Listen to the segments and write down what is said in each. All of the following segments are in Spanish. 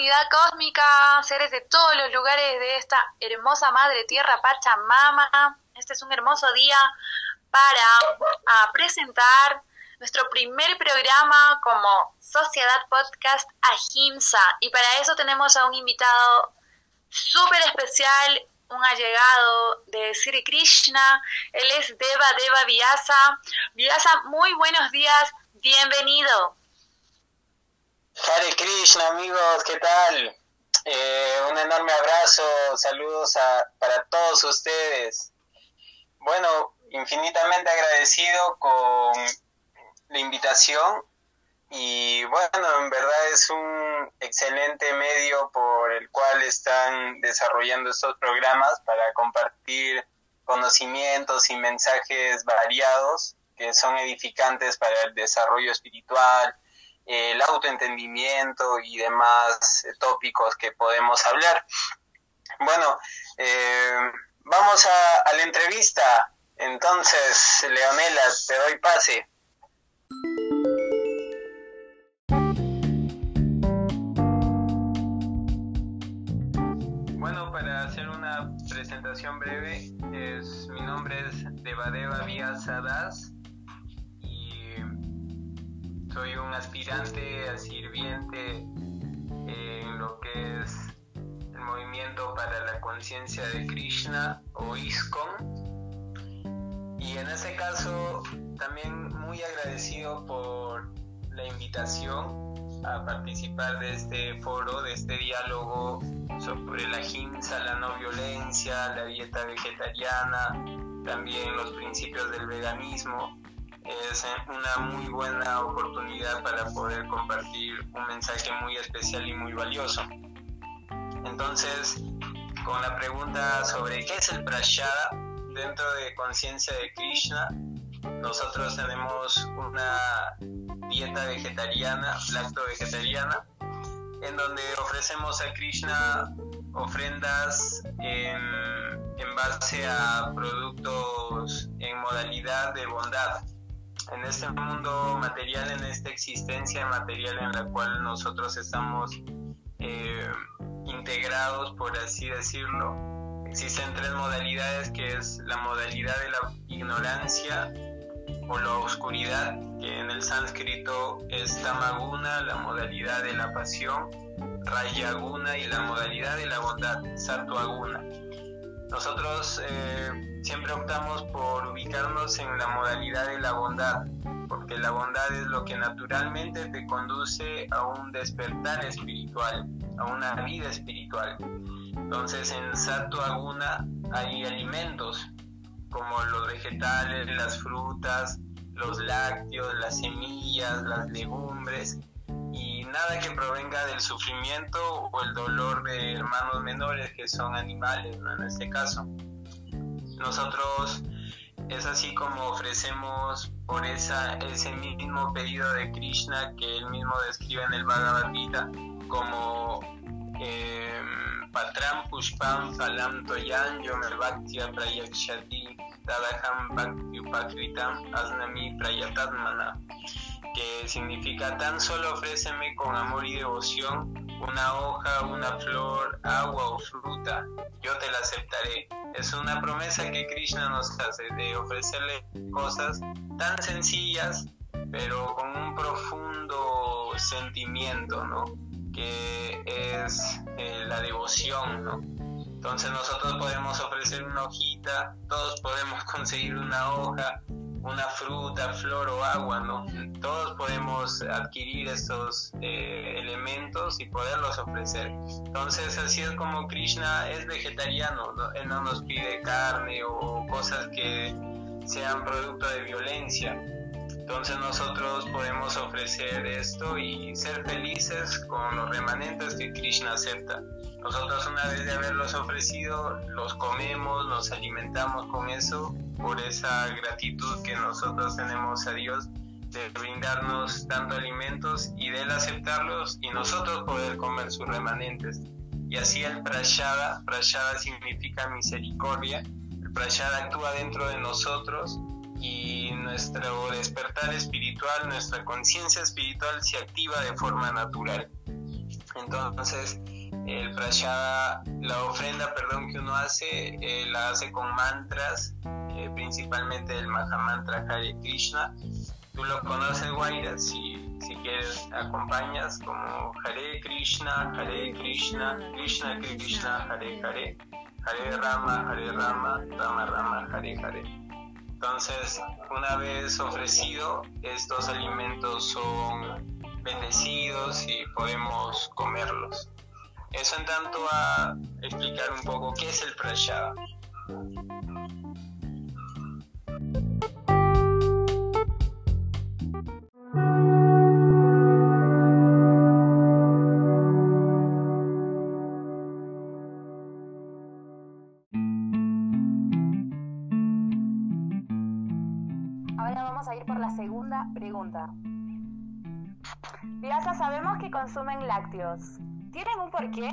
Comunidad cósmica, seres de todos los lugares de esta hermosa madre tierra Pachamama. Este es un hermoso día para presentar nuestro primer programa como Sociedad Podcast Ahimsa. Y para eso tenemos a un invitado súper especial, un allegado de Sri Krishna. Él es Deva Deva Vyasa. Vyasa, muy buenos días, bienvenido. Hare Krishna, amigos, ¿qué tal? Eh, un enorme abrazo, saludos para todos ustedes. Bueno, infinitamente agradecido con la invitación y bueno, en verdad es un excelente medio por el cual están desarrollando estos programas para compartir conocimientos y mensajes variados que son edificantes para el desarrollo espiritual, el autoentendimiento y demás tópicos que podemos hablar. Bueno, eh, vamos a, la entrevista. Entonces, Leonela, te doy pase. Bueno, para hacer una presentación breve, es, mi nombre es Devadeva Vía Sadas soy un aspirante a sirviente en lo que es el movimiento para la conciencia de Krishna o ISKCON. Y en ese caso también muy agradecido por la invitación a participar de este foro, de este diálogo sobre la hinsa, la no violencia, la dieta vegetariana, también los principios del veganismo es una muy buena oportunidad para poder compartir un mensaje muy especial y muy valioso. Entonces, con la pregunta sobre qué es el prashada dentro de conciencia de Krishna, nosotros tenemos una dieta vegetariana, lacto vegetariana, en donde ofrecemos a Krishna ofrendas en, en base a productos en modalidad de bondad en este mundo material, en esta existencia material en la cual nosotros estamos eh, integrados, por así decirlo, existen tres modalidades, que es la modalidad de la ignorancia o la oscuridad, que en el sánscrito es tamaguna, la modalidad de la pasión, rayaguna y la modalidad de la bondad, satuaguna. Nosotros eh, siempre optamos por ubicarnos en la modalidad de la bondad, porque la bondad es lo que naturalmente te conduce a un despertar espiritual, a una vida espiritual. Entonces en Sato Aguna hay alimentos como los vegetales, las frutas, los lácteos, las semillas, las legumbres, nada que provenga del sufrimiento o el dolor de hermanos menores que son animales, en este caso. Nosotros es así como ofrecemos por esa, ese mismo pedido de Krishna que él mismo describe en el Bhagavad Gita como eh, Patram Pushpam Palam Toyan Yomer Bhaktya Prayakshati Tadaham Bhakti Upakritam Asnami Prayatatmana que significa tan solo ofréceme con amor y devoción una hoja, una flor, agua o fruta, yo te la aceptaré. Es una promesa que Krishna nos hace de ofrecerle cosas tan sencillas, pero con un profundo sentimiento, ¿no? Que es eh, la devoción, ¿no? Entonces nosotros podemos ofrecer una hojita, todos podemos conseguir una hoja, una fruta, flor o agua, ¿no? Todos podemos adquirir estos eh, elementos y poderlos ofrecer. Entonces, así es como Krishna es vegetariano, él no nos pide carne o cosas que sean producto de violencia. Entonces nosotros podemos ofrecer esto y ser felices con los remanentes que Krishna acepta. Nosotros una vez de haberlos ofrecido, los comemos, nos alimentamos con eso por esa gratitud que nosotros tenemos a Dios de brindarnos tanto alimentos y de él aceptarlos y nosotros poder comer sus remanentes. Y así el prashada, prashada significa misericordia, el prashada actúa dentro de nosotros y nuestro despertar espiritual, nuestra conciencia espiritual se activa de forma natural. Entonces, el prashada, la ofrenda, perdón, que uno hace, eh, la hace con mantras, eh, principalmente el Mahamantra Hare Krishna. Tú lo conoces, Guaira, si, si quieres acompañas como Hare Krishna, Hare Krishna, Krishna Krishna, Hare Hare, Hare Rama, Hare Rama, Rama Rama, Hare Hare. Entonces, una vez ofrecido, estos alimentos son bendecidos y podemos comerlos. Eso en tanto a explicar un poco qué es el prashada. Ahora vamos a ir por la segunda pregunta. Pirasa, sabemos que consumen lácteos. ¿Tienen un porqué?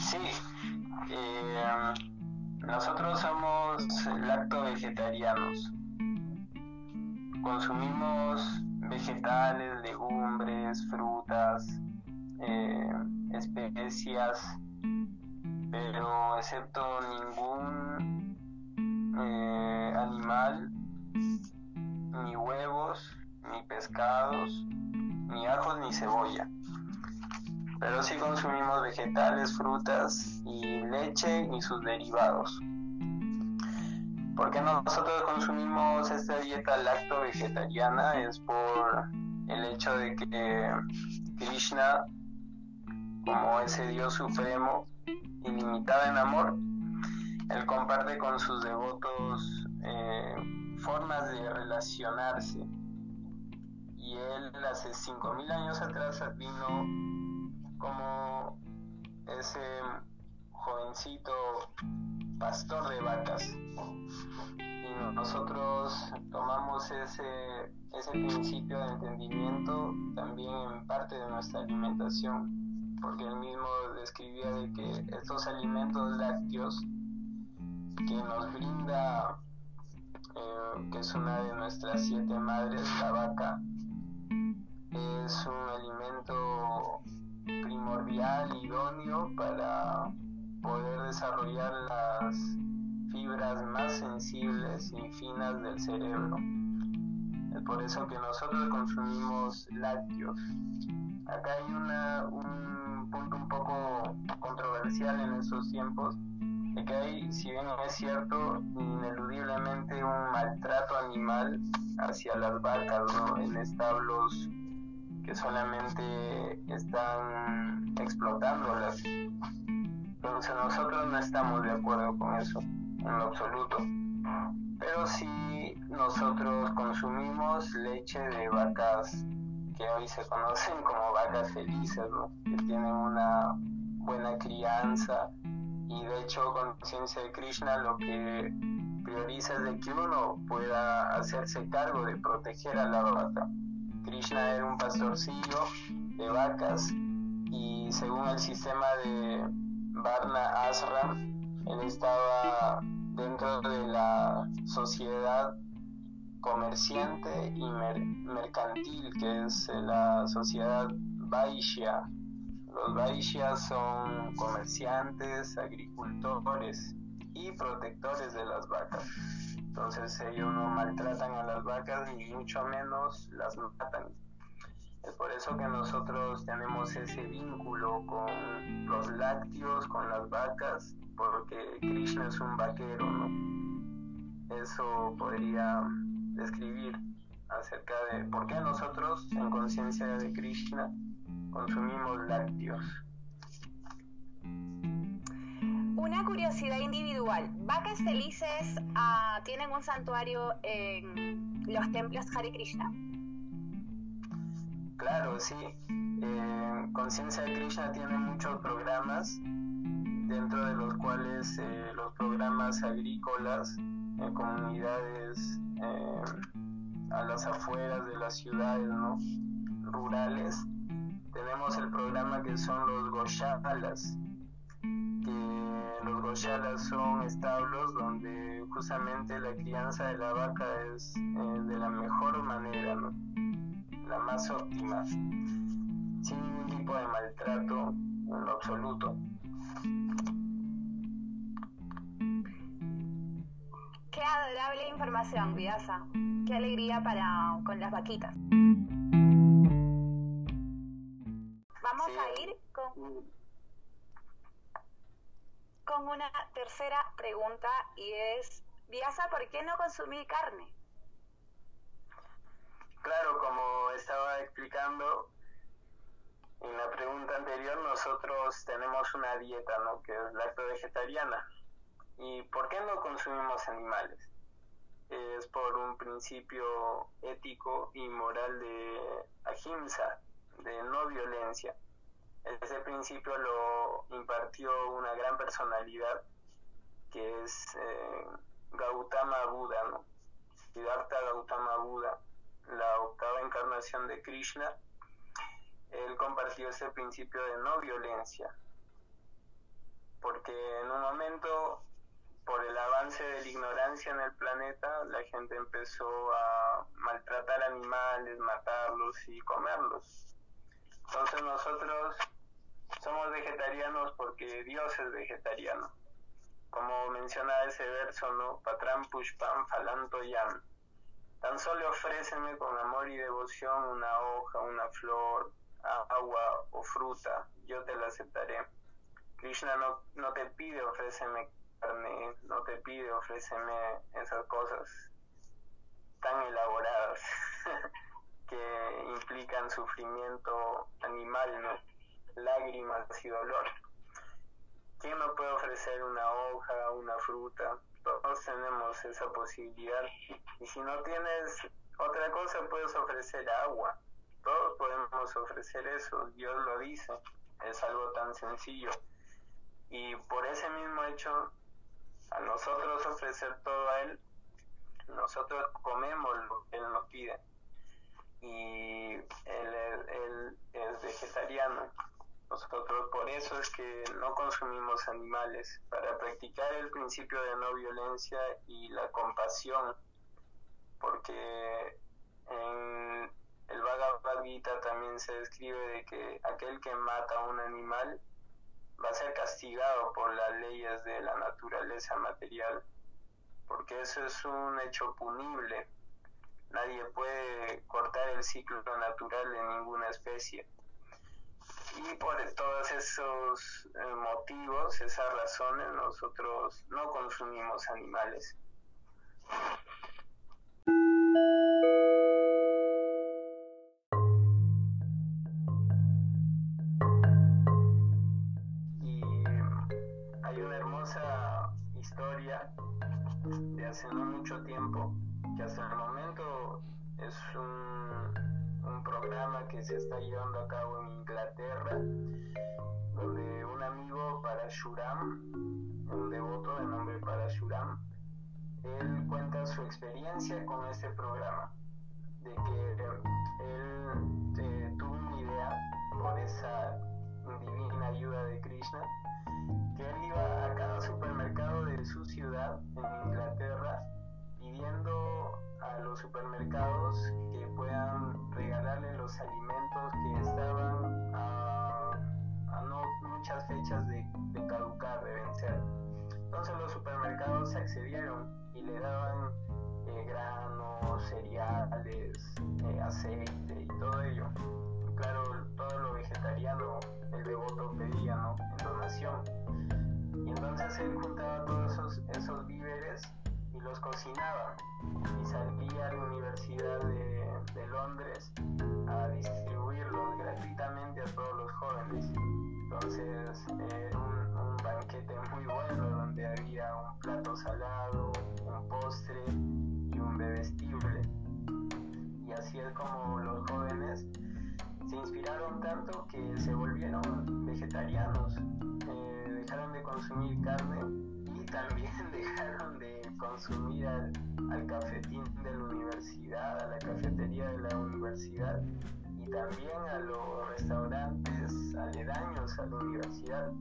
Sí, eh, nosotros somos lacto-vegetarianos. Consumimos vegetales, legumbres, frutas, eh, especias, pero excepto ningún eh, animal, ni huevos, ni pescados, ni ajos, ni cebolla pero sí consumimos vegetales, frutas y leche y sus derivados. ¿Por qué nosotros consumimos esta dieta lacto-vegetariana? Es por el hecho de que Krishna, como ese Dios supremo, ilimitado en amor, él comparte con sus devotos eh, formas de relacionarse. Y él hace 5.000 años atrás vino como ese jovencito pastor de vacas. Y nosotros tomamos ese, ese principio de entendimiento también en parte de nuestra alimentación, porque él mismo describía de que estos alimentos lácteos que nos brinda, eh, que es una de nuestras siete madres, la vaca, es un alimento primordial, idóneo para poder desarrollar las fibras más sensibles y finas del cerebro. Es por eso que nosotros consumimos lácteos. Acá hay una, un punto un poco controversial en estos tiempos, de que hay, si bien es cierto, ineludiblemente un maltrato animal hacia las vacas en establos que solamente están explotándolas. Entonces nosotros no estamos de acuerdo con eso, en lo absoluto. Pero si nosotros consumimos leche de vacas que hoy se conocen como vacas felices, que tienen una buena crianza y de hecho conciencia de Krishna lo que prioriza es de que uno pueda hacerse cargo de proteger a la vaca Krishna era un pastorcillo de vacas y según el sistema de Varna Ashram, él estaba dentro de la sociedad comerciante y mercantil, que es la sociedad Vaishya. Los Vaishyas son comerciantes, agricultores y protectores de las vacas. Entonces ellos no maltratan a las vacas ni mucho menos las matan. Es por eso que nosotros tenemos ese vínculo con los lácteos, con las vacas, porque Krishna es un vaquero, ¿no? Eso podría describir acerca de por qué nosotros, en conciencia de Krishna, consumimos lácteos. Una curiosidad individual. Vacas Felices uh, tienen un santuario en los templos Hare Krishna. Claro, sí. Eh, Conciencia de Krishna tiene muchos programas, dentro de los cuales eh, los programas agrícolas en comunidades eh, a las afueras de las ciudades, ¿no? rurales. Tenemos el programa que son los Goshalas, los goshalas son establos donde justamente la crianza de la vaca es eh, de la mejor manera, la más óptima. sin ningún tipo de maltrato en lo absoluto. Qué adorable información, Vidasa. Qué alegría para con las vaquitas. Vamos a ir con, con una tercera pregunta y es, Vidasa, ¿por qué no consumir carne? Claro, como estaba explicando en la pregunta anterior, nosotros tenemos una dieta, ¿no? Que es lacto-vegetariana. ¿Y por qué no consumimos animales? Es por un principio ético y moral de ahimsa, de no violencia. Ese principio lo impartió una gran personalidad que es eh, Gautama Buda, ¿no? Siddhartha Gautama Buda, la octava encarnación de Krishna. Él compartió ese principio de no violencia, porque en un momento por el avance de la ignorancia en el planeta, la gente empezó a maltratar animales, matarlos y comerlos. Entonces nosotros somos vegetarianos porque Dios es vegetariano. Como menciona ese verso, ¿no? Patram pushpam falanto yam. Tan solo ofréceme con amor y devoción una hoja, una flor, agua o fruta, yo te la aceptaré. Krishna no, no te pide ofréceme carne, no te pide ofréceme esas cosas tan elaboradas que implican sufrimiento animal, ¿no? Lágrimas y dolor. ¿Quién no puede ofrecer una hoja, una fruta? Todos tenemos esa posibilidad. Y si no tienes otra cosa, puedes ofrecer agua. Todos podemos ofrecer eso. Dios lo dice. Es algo tan sencillo. Y por ese mismo hecho, a nosotros ofrecer todo a Él, nosotros comemos lo que Él nos pide. Y Él, él es vegetariano. Nosotros por eso es que no consumimos animales, para practicar el principio de no violencia y la compasión, porque en el Bhagavad Gita también se describe de que aquel que mata a un animal va a ser castigado por las leyes de la naturaleza material, porque eso es un hecho punible. Nadie puede cortar el ciclo natural de ninguna especie y por todos esos eh, motivos, esas razones, nosotros no consumimos animales. Y hay una hermosa historia de hace no mucho tiempo, que hasta el momento es un un programa que se está llevando a cabo en Inglaterra, donde un amigo para Shuram, un devoto de nombre para Shuram, él cuenta su experiencia con este programa, de que él eh, tuvo una idea por esa divina ayuda de Krishna, que él iba a cada supermercado de su ciudad en Inglaterra pidiendo a los supermercados que puedan regalarle los alimentos que estaban a, no muchas fechas de, caducar, de vencer. Entonces los supermercados accedieron y le daban eh, granos, cereales, eh, aceite y todo ello. Claro, todo lo vegetariano el devoto pedía ¿no? en donación. Y entonces él los cocinaba y salía a la Universidad de, Londres a distribuirlos gratuitamente a todos los jóvenes. Entonces era un, banquete muy bueno donde había un plato salado, un postre y un bebestible. Y así es como los jóvenes se inspiraron tanto que se volvieron vegetarianos, eh, dejaron de consumir carne también dejaron de consumir al, cafetín de la universidad, a la cafetería de la universidad y también a los restaurantes aledaños a la universidad.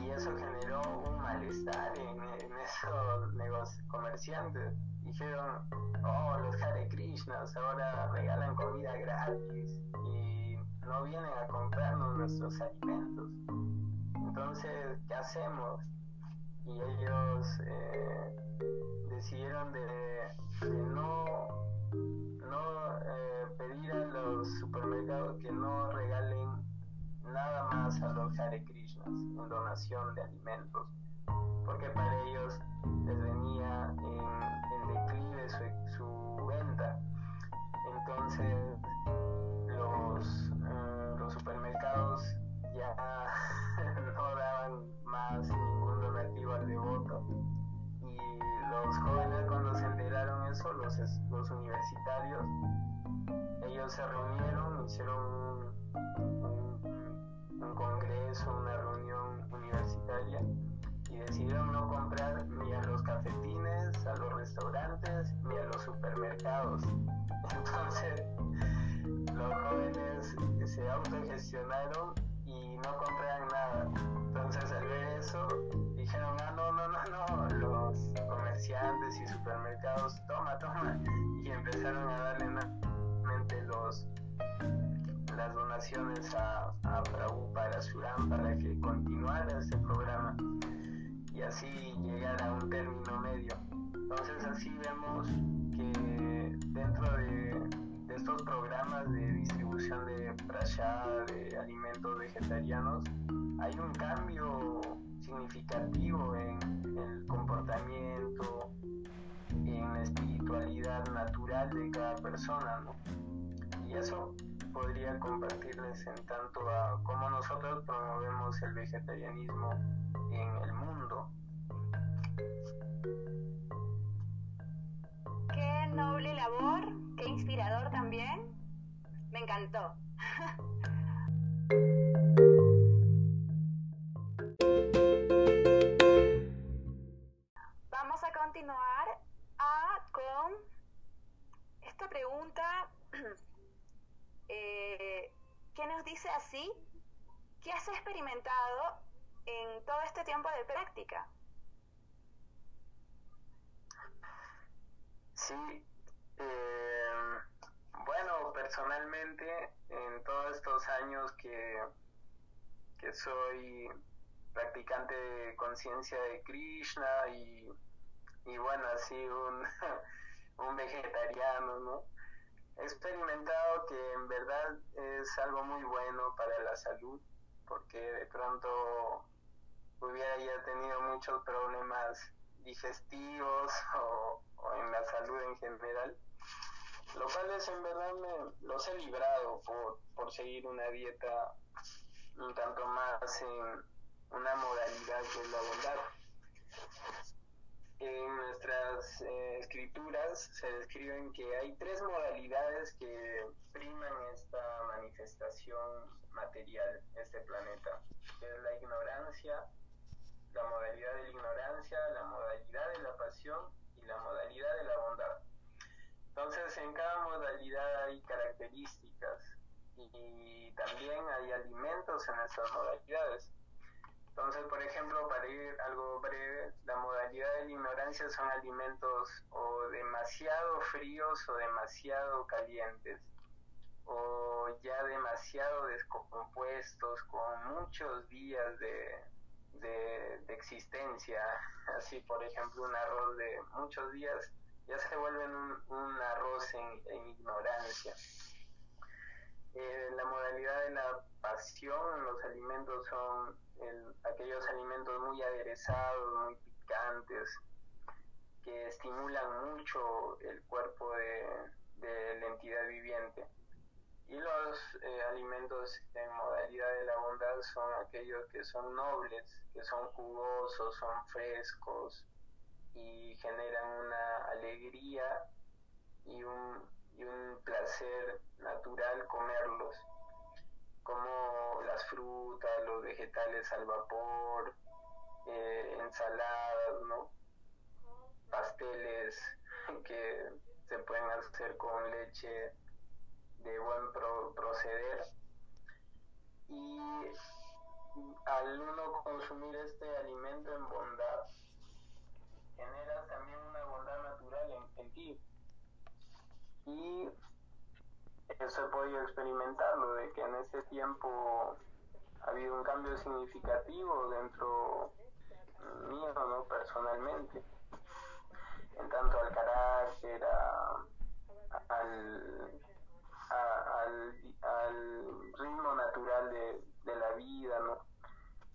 Y eso generó un malestar en, esos negocios, comerciantes. Dijeron, oh, los Hare Krishnas ahora regalan comida gratis y no vienen a comprarnos nuestros alimentos. Entonces, ¿qué hacemos? Y ellos eh, decidieron de, no, no eh, pedir a los supermercados que no regalen nada más a los Hare Krishnas en donación de alimentos, porque para ellos les venía en, declive su, venta. Entonces, los, eh, los supermercados ya no daban más los jóvenes cuando se enteraron eso, los, los universitarios, ellos se reunieron, hicieron un, un congreso, una reunión universitaria y decidieron no comprar ni a los cafetines, a los restaurantes, ni a los supermercados. Entonces, los jóvenes se autogestionaron y no compraron nada. Entonces, al ver eso, dijeron, ah, no, no, no, no, los comerciantes y supermercados, toma, toma. Y empezaron a darle nuevamente los las donaciones a, a para Surán para que continuara este programa y así llegar a un término medio. Entonces así vemos que dentro de, estos programas de distribución de prashad, de alimentos vegetarianos, hay un cambio significativo en el comportamiento, en la espiritualidad natural de cada persona, Y eso podría compartirles en tanto a cómo nosotros promovemos el vegetarianismo en el mundo. Qué noble labor, qué inspirador también. Me encantó. Vamos a continuar a, con esta pregunta eh, que nos dice así, ¿qué has experimentado en todo este tiempo de práctica? Sí, eh, bueno, personalmente en todos estos años que, que soy practicante de conciencia de Krishna y, y bueno, así un, un vegetariano, ¿no? He experimentado que en verdad es algo muy bueno para la salud, porque de pronto hubiera ya tenido muchos problemas digestivos o, en la salud en general, lo cual es en verdad me los he librado por, por seguir una dieta un tanto más en una modalidad que es la bondad. En nuestras eh, escrituras se describen que hay tres modalidades que priman esta manifestación material, este planeta, que es la ignorancia, la modalidad de la ignorancia, la modalidad de la pasión y la modalidad de la bondad. Entonces, en cada modalidad hay características y también hay alimentos en esas modalidades. Entonces, por ejemplo, para ir algo breve, la modalidad de la ignorancia son alimentos o demasiado fríos o demasiado calientes, o ya demasiado descompuestos, con muchos días de, de, existencia, así por ejemplo un arroz de muchos días, ya se vuelve un, arroz en, ignorancia. Eh, la modalidad de la pasión los alimentos son aquellos alimentos muy aderezados, muy picantes, que estimulan mucho el cuerpo de, de la entidad viviente. Y los eh, alimentos en modalidad de la bondad son aquellos que son nobles, que son jugosos, son frescos y generan una alegría y un, y un placer natural comerlos, como las frutas, los vegetales al vapor, eh, ensaladas, ¿no? pasteles que se pueden hacer con leche de buen proceder y al uno consumir este alimento en bondad genera también una bondad natural en, ti y eso he podido experimentarlo, de que en ese tiempo ha habido un cambio significativo dentro mío, ¿no? Personalmente, en tanto al carácter, al, al, ritmo natural de, de la vida, ¿no?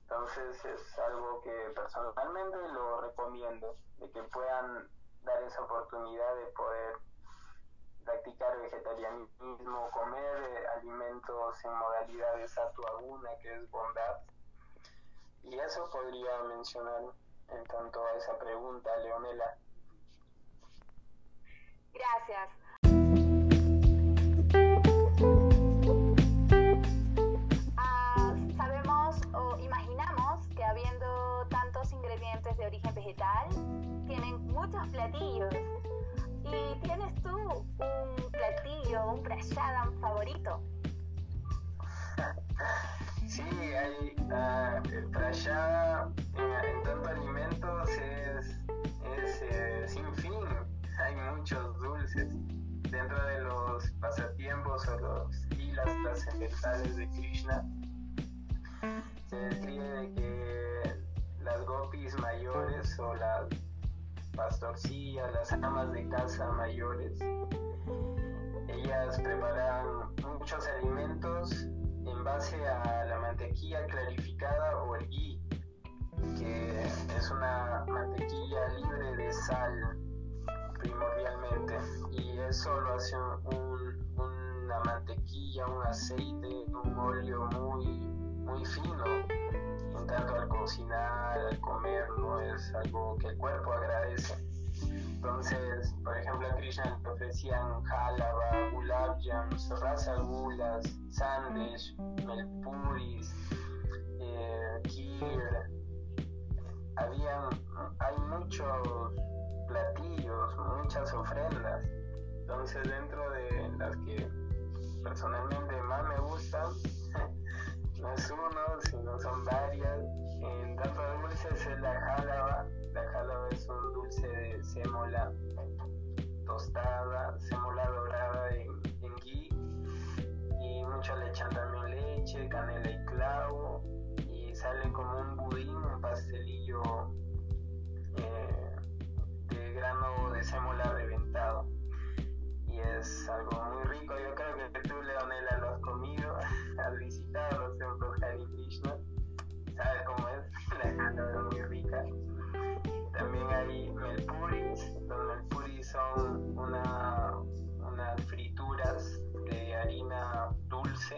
Entonces es algo que personalmente lo recomiendo, de que puedan dar esa oportunidad de poder practicar vegetarianismo, comer eh, alimentos en modalidades atuaguna, que es bondad. Y eso podría mencionar en tanto a esa pregunta, Leonela. Gracias. Origen vegetal, tienen muchos platillos ¿Y tienes tú un platillo, un prashadam favorito? Sí, hay uh, el prashadam en, tanto alimentos es, es eh, sin fin. Hay muchos dulces dentro de los pasatiempos o los hilas trascendentales de Krishna. Se describe que gopis mayores o las pastorcillas, las amas de casa mayores. Ellas preparan muchos alimentos en base a la mantequilla clarificada o el ghee, que es una mantequilla libre de sal primordialmente y eso lo hace una mantequilla, un aceite, un óleo muy, muy fino tanto al cocinar, al comer, no es algo que el cuerpo agradece. Entonces, por ejemplo, a Krishna le ofrecían jalaba, gulab jams, rasagulas, sandesh, melpuris, eh, kir. Hay muchos platillos, muchas ofrendas. Entonces, dentro de las que personalmente más me gustan, no es uno, sino son varias. En tanto de es la jálaba. La jálaba es un dulce de sémola tostada, sémola dorada en, en. Y muchos le echan también leche, canela y clavo. Y sale como un budín, un pastelillo eh, de grano de sémola reventado es algo muy rico. Yo creo que tú, Leonela, lo has comido, has visitado los templos Hare Krishna, sabes cómo es, la es muy rica. También hay melpuris, los melpuris son una, unas frituras de harina dulce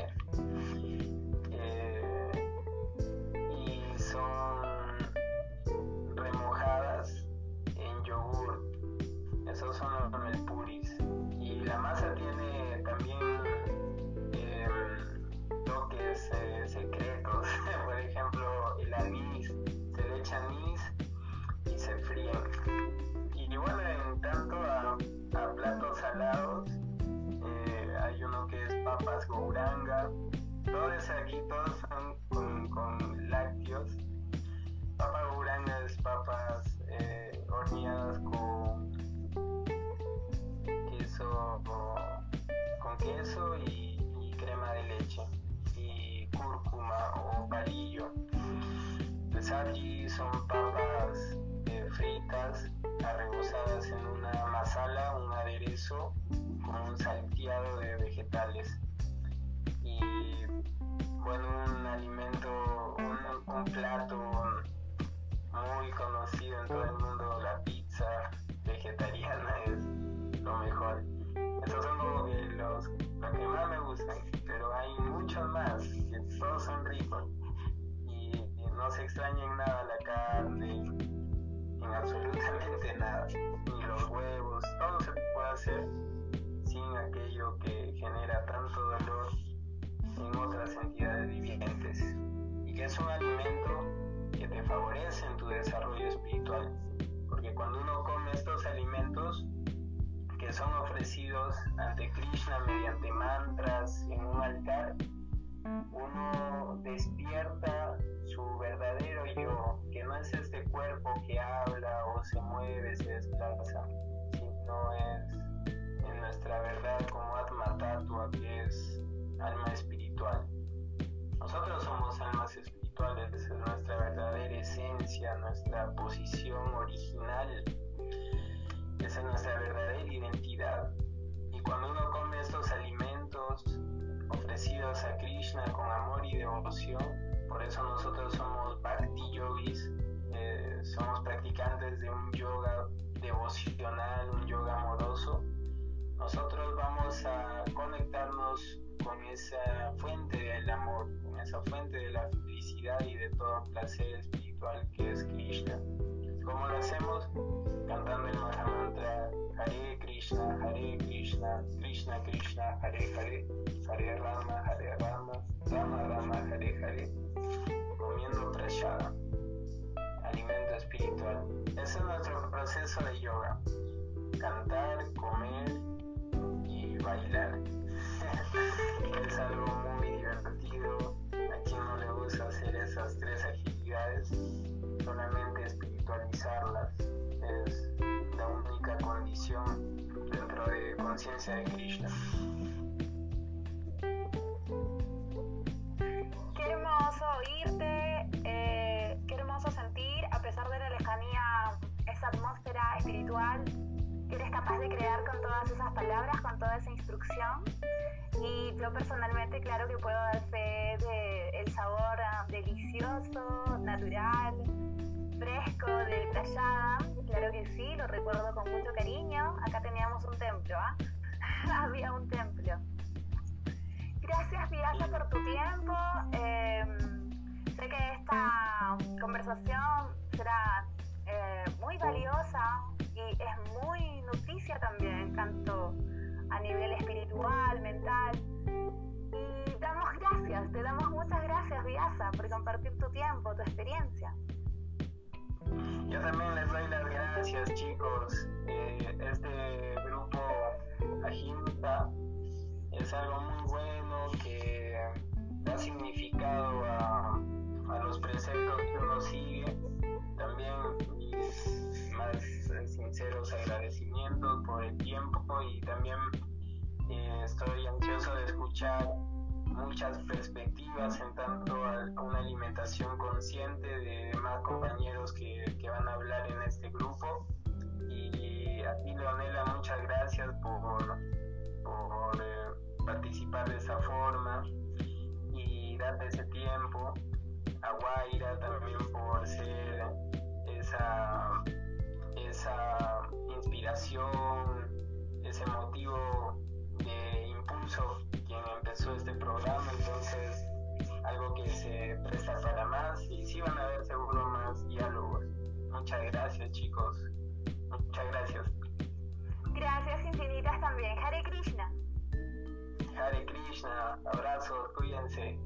gouranga. Todos aquí, todos son con, con lácteos. Papa gouranga es papas eh, horneadas con con queso y, crema de leche y cúrcuma o palillo. allí son papas eh, fritas arrebozadas en una masala, un aderezo con un salteado de vegetales. Bueno, un alimento, un, plato muy conocido en todo el mundo, la pizza vegetariana es lo mejor. Esos son que los, que más me gustan, pero hay muchos más, que todos son ricos. Y, no se extraña en nada la carne, en absolutamente nada, ni los huevos, todo se puede hacer sin aquello que genera tanto dolor en otras entidades vivientes. Y que es un alimento que te favorece en tu desarrollo espiritual. Porque cuando uno come estos alimentos, que son ofrecidos ante Krishna mediante mantras en un altar, uno despierta su verdadero yo, que no es este cuerpo que habla o se mueve, se desplaza, sino es en nuestra verdad como Atma Tatua, que es alma esencia, nuestra posición original, esa es nuestra verdadera identidad. Y cuando uno come estos alimentos ofrecidos a Krishna con amor y devoción, por eso nosotros somos bhakti yogis, eh, somos practicantes de un yoga devocional, un yoga amoroso, nosotros vamos a conectarnos con esa fuente del amor, con esa fuente de la felicidad y de todo placer espiritual que es Krishna. ¿Cómo lo hacemos? Cantando el Mahamantra Hare Krishna, Hare Krishna, Krishna Krishna, Hare Hare, Hare Rama, Hare Rama, Rama Rama, Hare Hare, comiendo prashada, alimento espiritual. Ese es nuestro proceso de yoga. Cantar, comer bailar. es algo muy divertido. A quien no le gusta hacer esas tres actividades, solamente espiritualizarlas es la única condición dentro de conciencia de Krishna. Qué hermoso oírte, eh, qué hermoso sentir, a pesar de la lejanía, esa atmósfera espiritual eres capaz de crear con todas esas palabras, con toda esa instrucción. Y yo personalmente, claro que puedo dar fe del el sabor ah, delicioso, natural, fresco de Playada. Claro que sí, lo recuerdo con mucho cariño. Acá teníamos un templo, ¿ah? Había un templo. Gracias, Viaja, por tu tiempo. Em, sé que esta conversación será eh, muy valiosa y es muy noticia también, tanto a nivel espiritual, mental. Y damos gracias, te damos muchas gracias, Viasa, por compartir tu tiempo, tu experiencia. Yo también les doy las gracias, chicos. Eh, este grupo Ajinta es algo muy bueno que da significado a, a los preceptos que uno sigue. También más sinceros agradecimientos por el tiempo y también eh, estoy ansioso de escuchar muchas perspectivas en tanto a una alimentación consciente de más compañeros que, que van a hablar en este grupo. Y a ti, Leonela, muchas gracias por, por eh, participar de esa forma y darte ese tiempo. A Guaira también por ser esa, esa inspiración, ese motivo de impulso quien empezó este programa, entonces algo que se presta para más y sí van a haber seguro más diálogos. Muchas gracias chicos, muchas gracias. Gracias infinitas también. Hare Krishna. Hare Krishna, abrazos, cuídense.